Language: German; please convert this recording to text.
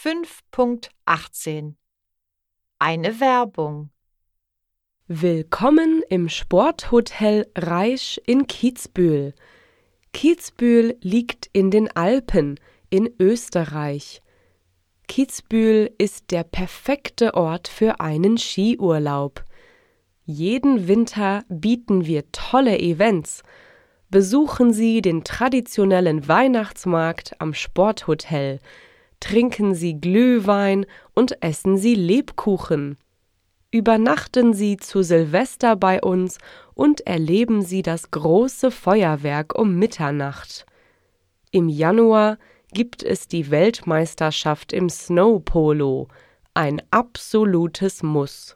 5.18 Eine Werbung Willkommen im Sporthotel Reisch in Kitzbühel. Kitzbühel liegt in den Alpen in Österreich. Kitzbühel ist der perfekte Ort für einen Skiurlaub. Jeden Winter bieten wir tolle Events. Besuchen Sie den traditionellen Weihnachtsmarkt am Sporthotel trinken Sie Glühwein und essen Sie Lebkuchen. Übernachten Sie zu Silvester bei uns und erleben Sie das große Feuerwerk um Mitternacht. Im Januar gibt es die Weltmeisterschaft im Snowpolo, ein absolutes Muss.